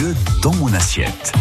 lieu dans mon assiette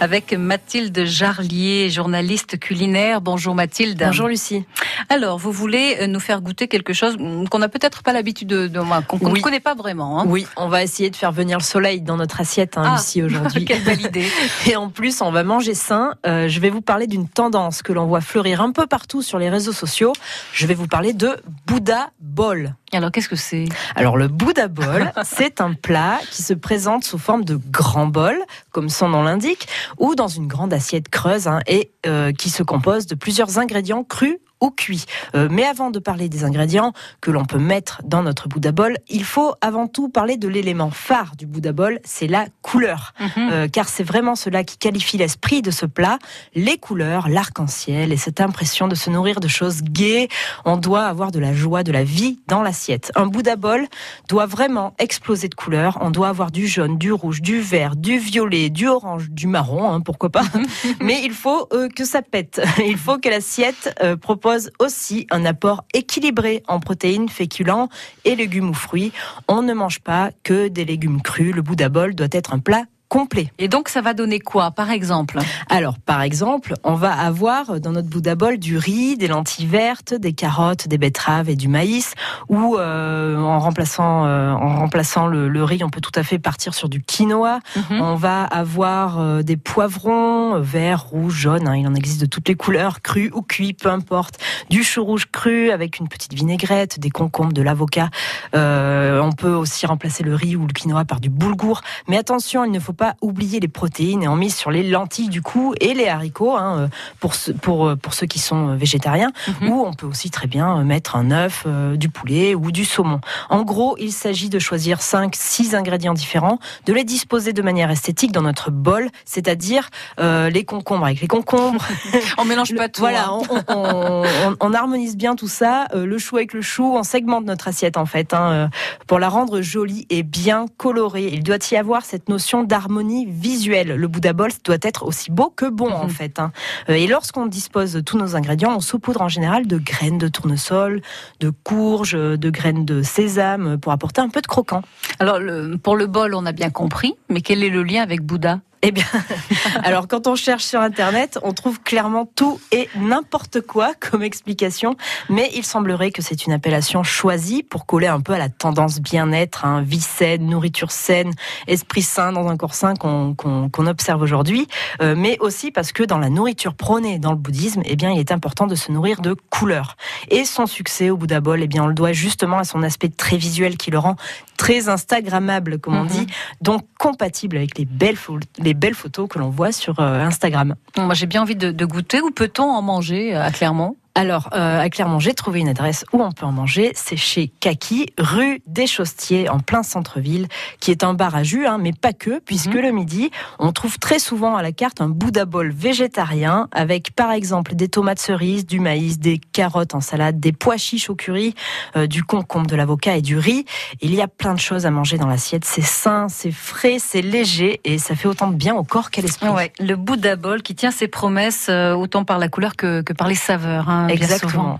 avec Mathilde Jarlier, journaliste culinaire. Bonjour Mathilde. Bonjour Lucie. Alors, vous voulez euh, nous faire goûter quelque chose qu'on n'a peut-être pas l'habitude de, de qu'on ne connaît pas vraiment. Hein. Oui, on va essayer de faire venir le soleil dans notre assiette, hein, ah, Lucie, aujourd'hui. Quelle belle idée. Et en plus, on va manger sain. Euh, je vais vous parler d'une tendance que l'on voit fleurir un peu partout sur les réseaux sociaux. Je vais vous parler de Bouddha Bowl. Alors, qu'est-ce que c'est? Alors, le Bouddha Bowl, c'est un plat qui se présente sous forme de grand bol, comme son nom l'indique, ou dans une grande assiette creuse, hein, et euh, qui se compose de plusieurs ingrédients crus ou cuit. Euh, mais avant de parler des ingrédients que l'on peut mettre dans notre Bouddha bol, il faut avant tout parler de l'élément phare du Bouddha bol, c'est la couleur. Mhm. Euh, car c'est vraiment cela qui qualifie l'esprit de ce plat, les couleurs, l'arc-en-ciel et cette impression de se nourrir de choses gaies. On doit avoir de la joie, de la vie dans l'assiette. Un Bouddha bol doit vraiment exploser de couleurs. On doit avoir du jaune, du rouge, du vert, du violet, du orange, du marron, hein, pourquoi pas. Mhm. mais il faut euh, que ça pète. Il faut que l'assiette propose aussi un apport équilibré en protéines, féculents et légumes ou fruits. On ne mange pas que des légumes crus. Le Bouddha bol doit être un plat complet. Et donc ça va donner quoi par exemple? Alors par exemple, on va avoir dans notre Bouddha bol du riz, des lentilles vertes, des carottes, des betteraves et du maïs ou euh, en remplaçant euh, en remplaçant le, riz, on peut tout à fait partir sur du quinoa. Mhm. On va avoir euh, des poivrons verts, rouges, jaunes, hein. il en existe de toutes les couleurs, crus ou cuits, peu importe. Du chou rouge cru avec une petite vinaigrette, des concombres, de l'avocat. on peut aussi remplacer le riz ou le quinoa par du boulgour, mais attention, il ne faut pas oublier les protéines et on mise sur les lentilles du coup et les haricots hein, euh, pour, pour, euh, pour ceux qui sont euh, végétariens. Mhm. Ou on peut aussi très bien mettre un œuf, du poulet ou du saumon. En gros, il s'agit de choisir 5, 6 ingrédients différents, de les disposer de manière esthétique dans notre bol, c'est-à-dire les concombres avec les concombres. on mélange pas tout. Voilà, hein. on, harmonise bien tout ça. le chou avec le chou, on segmente notre assiette en fait hein, pour la rendre jolie et bien colorée. Il doit y avoir cette notion d'harmonie harmonie visuelle. Le Bouddha Bowl doit être aussi beau que bon en mhm. fait. Hein. Euh, et lorsqu'on dispose de tous nos ingrédients, on saupoudre en général de graines de tournesol, de courges, de graines de sésame pour apporter un peu de croquant. Alors pour le bol, on a bien compris, mais quel est le lien avec Bouddha? Eh bien, alors quand on cherche sur Internet, on trouve clairement tout et n'importe quoi comme explication, mais il semblerait que c'est une appellation choisie pour coller un peu à la tendance bien-être, hein, vie saine, nourriture saine, esprit sain dans un corps sain qu'on observe aujourd'hui, euh, mais aussi parce que dans la nourriture prônée dans le bouddhisme, eh bien, il est important de se nourrir de couleurs. Et son succès au Bouddha Bowl, eh bien, on le doit justement à son aspect très visuel qui le rend très instagrammable, comme on mhm. dit, donc compatible avec les belles, les belles photos que l'on voit sur euh, Instagram. Moi, j'ai bien envie de, de goûter. Où peut-on en manger euh, à Clermont? Alors, euh, à Clermont, j'ai trouvé une adresse où on peut en manger. C'est chez Kaki, rue des Chaustiers, en plein centre-ville, qui est un bar à jus, hein, mais pas que, puisque mhm. le midi, on trouve très souvent à la carte un Bouddha bol végétarien, avec par exemple des tomates cerises, du maïs, des carottes en salade, des pois chiches au curry, euh, du concombre, de l'avocat et du riz. Il y a plein de choses à manger dans l'assiette. C'est sain, c'est frais, c'est léger, et ça fait autant de bien au corps qu'à l'esprit. Ouais, le Bouddha bol qui tient ses promesses euh, autant par la couleur que, que par les saveurs. Hein. Exactement.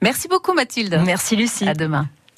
Merci beaucoup Mathilde. Merci Lucie. À demain.